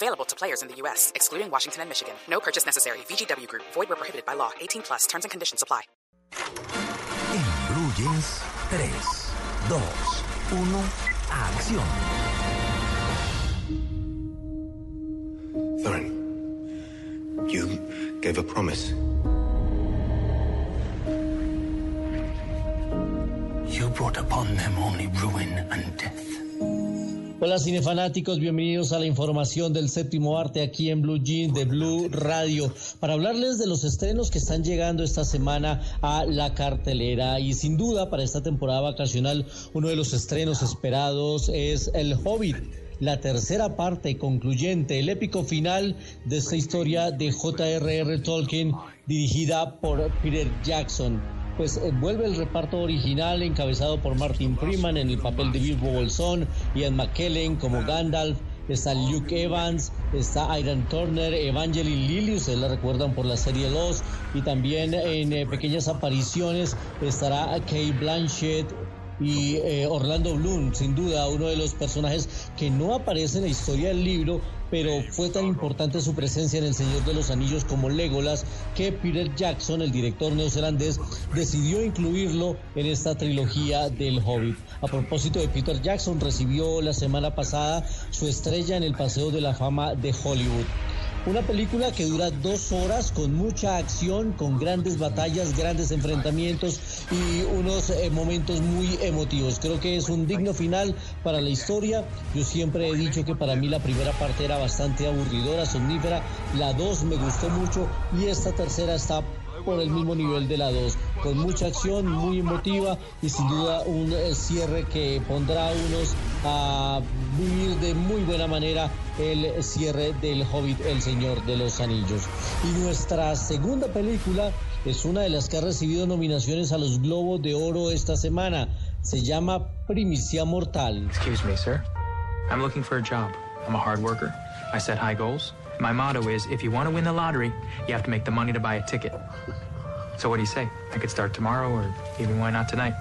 Available to players in the U.S., excluding Washington and Michigan. No purchase necessary. VGW Group. Void where prohibited by law. 18 plus. Terms and conditions apply. En Blue Jeans, 3, 2, 1, acción. Thorin, you gave a promise. You brought upon them only ruin and death. Hola cinefanáticos, bienvenidos a la información del séptimo arte aquí en Blue Jeans de Blue Radio para hablarles de los estrenos que están llegando esta semana a la cartelera y sin duda para esta temporada vacacional uno de los estrenos esperados es El Hobbit. La tercera parte concluyente, el épico final de esta historia de J.R.R. Tolkien dirigida por Peter Jackson pues eh, vuelve el reparto original encabezado por Martin Freeman en el papel de Bilbo Bolsón, Ian McKellen como Gandalf, está Luke Evans, está Iron Turner, Evangeline Lilly, ustedes la recuerdan por la serie 2, y también en eh, pequeñas apariciones estará Kate Blanchett, y eh, Orlando Bloom, sin duda uno de los personajes que no aparece en la historia del libro, pero fue tan importante su presencia en El Señor de los Anillos como Legolas que Peter Jackson, el director neozelandés, decidió incluirlo en esta trilogía del Hobbit. A propósito de Peter Jackson, recibió la semana pasada su estrella en el Paseo de la Fama de Hollywood. Una película que dura dos horas con mucha acción, con grandes batallas, grandes enfrentamientos y unos eh, momentos muy emotivos. Creo que es un digno final para la historia. Yo siempre he dicho que para mí la primera parte era bastante aburridora, somnífera. La dos me gustó mucho y esta tercera está por el mismo nivel de la 2, con mucha acción, muy emotiva y sin duda un eh, cierre que pondrá a unos a vivir de muy buena manera el cierre del Hobbit, El Señor de los Anillos. Y nuestra segunda película es una de las que ha recibido nominaciones a los Globos de Oro esta semana. Se llama Primicia Mortal. Excuse me, sir. I'm looking for a job. I'm a hard worker. I set high goals. My motto is if you want to win the lottery, you have to make the money to buy a ticket. So what do you say? I could start tomorrow or even why not tonight?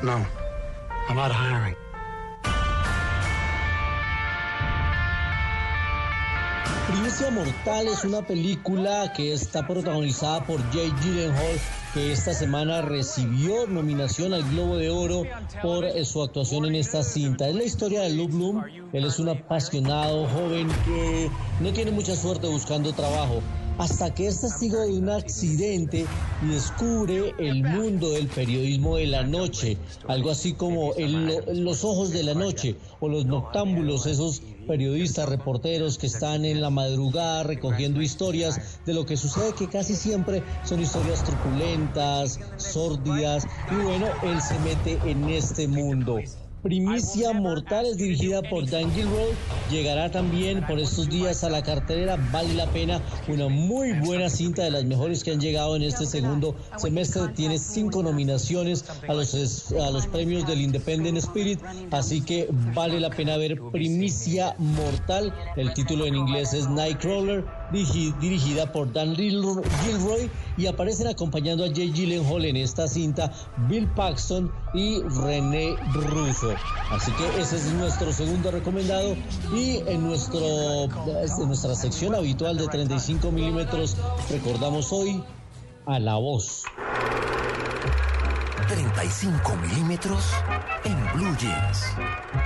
No, I'm not hiring. Primicia Mortal es una película que está protagonizada por Jay Gyllenhaal, que esta semana recibió nominación al Globo de Oro por su actuación en esta cinta. Es la historia de Luke Bloom. Él es un apasionado joven que no tiene mucha suerte buscando trabajo hasta que es testigo de un accidente y descubre el mundo del periodismo de la noche, algo así como los ojos de la noche o los noctámbulos, esos periodistas, reporteros que están en la madrugada recogiendo historias de lo que sucede que casi siempre son historias truculentas, sórdidas y bueno, él se mete en este mundo. Primicia Mortales, dirigida por Dan Gilroy, llegará también por estos días a la cartelera. Vale la pena, una muy buena cinta de las mejores que han llegado en este segundo semestre. Tiene cinco nominaciones a los, a los premios del Independent Spirit, así que vale la pena ver Primicia Mortal. El título en inglés es Nightcrawler dirigida por Dan Gilroy y aparecen acompañando a Jay Gyllenhaal en esta cinta Bill Paxton y René Russo. Así que ese es nuestro segundo recomendado y en, nuestro, en nuestra sección habitual de 35 milímetros recordamos hoy a la voz. 35 milímetros en Blue Jeans.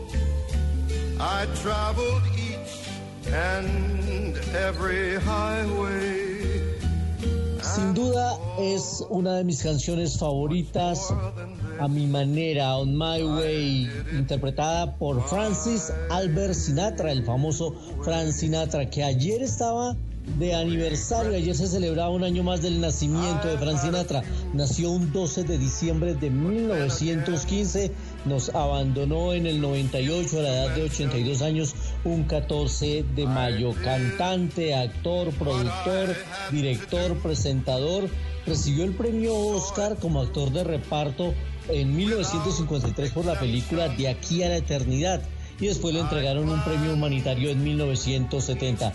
I traveled each and every highway. Sin duda es una de mis canciones favoritas a mi manera, On My Way, interpretada por Francis Albert Sinatra, el famoso Frank Sinatra, que ayer estaba de aniversario. Ayer se celebraba un año más del nacimiento de Frank Sinatra. Nació un 12 de diciembre de 1915. Nos abandonó en el 98 a la edad de 82 años, un 14 de mayo. Cantante, actor, productor, director, presentador. Recibió el premio Oscar como actor de reparto en 1953 por la película De aquí a la eternidad y después le entregaron un premio humanitario en 1970.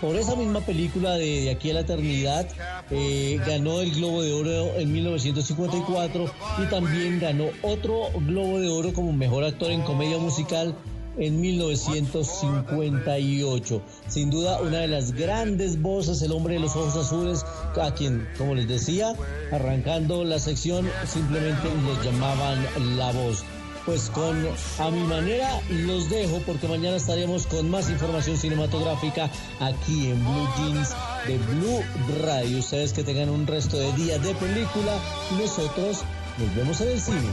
Por esa misma película de, Aquí a la Eternidad eh, ganó el Globo de Oro en 1954 y también ganó otro Globo de Oro como mejor actor en comedia musical en 1958. Sin duda, una de las grandes voces, el hombre de los ojos azules, a quien, como les decía, arrancando la sección, simplemente los llamaban la voz. Pues con a mi manera los dejo porque mañana estaremos con más información cinematográfica aquí en Blue Jeans de Blue Radio. Ustedes que tengan un resto de día de película nosotros nos vemos en el cine.